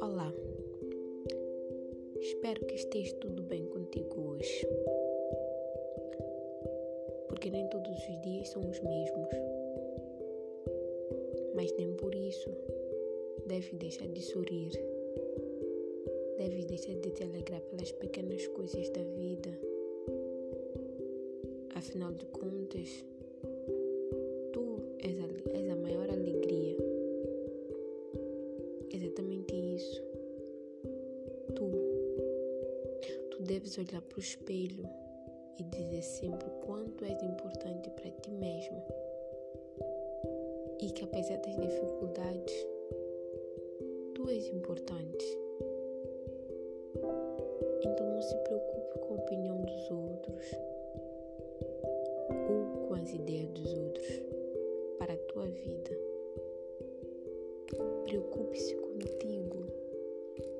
Olá, espero que esteja tudo bem contigo hoje, porque nem todos os dias são os mesmos, mas nem por isso deve deixar de sorrir, deve deixar de te alegrar pelas pequenas coisas da vida. Afinal de contas, tu és a, és a maior alegria. Exatamente isso. Tu. Tu deves olhar para o espelho e dizer sempre o quanto és importante para ti mesmo. E que apesar das dificuldades, tu és importante. Então não se preocupe com a opinião dos outros ou com as ideias dos outros para a tua vida. Preocupe-se contigo,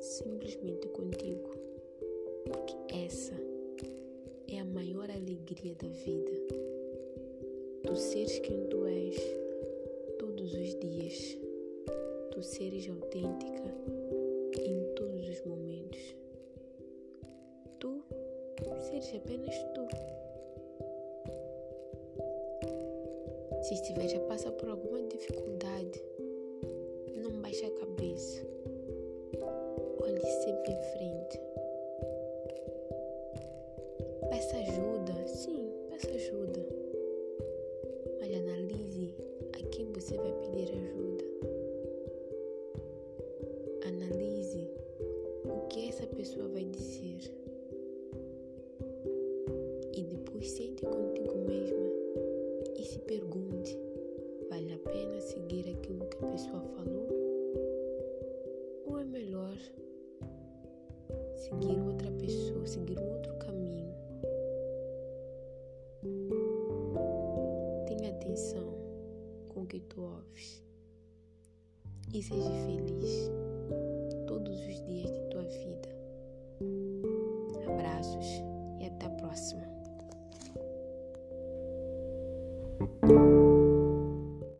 simplesmente contigo, porque essa é a maior alegria da vida. Tu seres quem tu és todos os dias tu seres autêntica em todos os momentos. Tu seres apenas tu. Se estiveres a passar por alguma dificuldade, não baixe a cabeça. Olhe sempre em frente. Peça ajuda, sim, peça ajuda. Mas analise a quem você vai pedir ajuda. Analise o que essa pessoa vai dizer. seguir outra pessoa, seguir um outro caminho. Tenha atenção com o que tu ouves e seja feliz todos os dias de tua vida. Abraços e até a próxima.